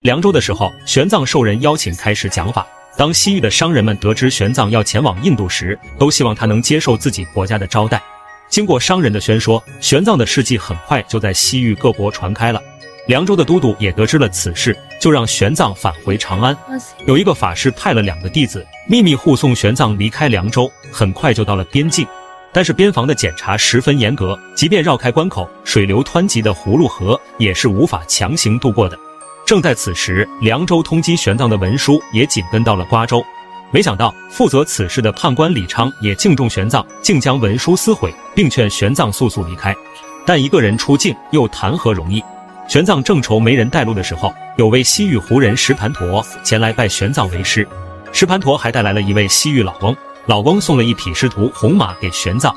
凉州的时候，玄奘受人邀请开始讲法。当西域的商人们得知玄奘要前往印度时，都希望他能接受自己国家的招待。经过商人的宣说，玄奘的事迹很快就在西域各国传开了。凉州的都督也得知了此事，就让玄奘返回长安。有一个法师派了两个弟子秘密护送玄奘离开凉州，很快就到了边境。但是边防的检查十分严格，即便绕开关口，水流湍急的葫芦河也是无法强行渡过的。正在此时，凉州通缉玄奘的文书也紧跟到了瓜州。没想到，负责此事的判官李昌也敬重玄奘，竟将文书撕毁，并劝玄奘速速离开。但一个人出境又谈何容易？玄奘正愁没人带路的时候，有位西域胡人石盘陀前来拜玄奘为师。石盘陀还带来了一位西域老翁，老翁送了一匹师徒红马给玄奘。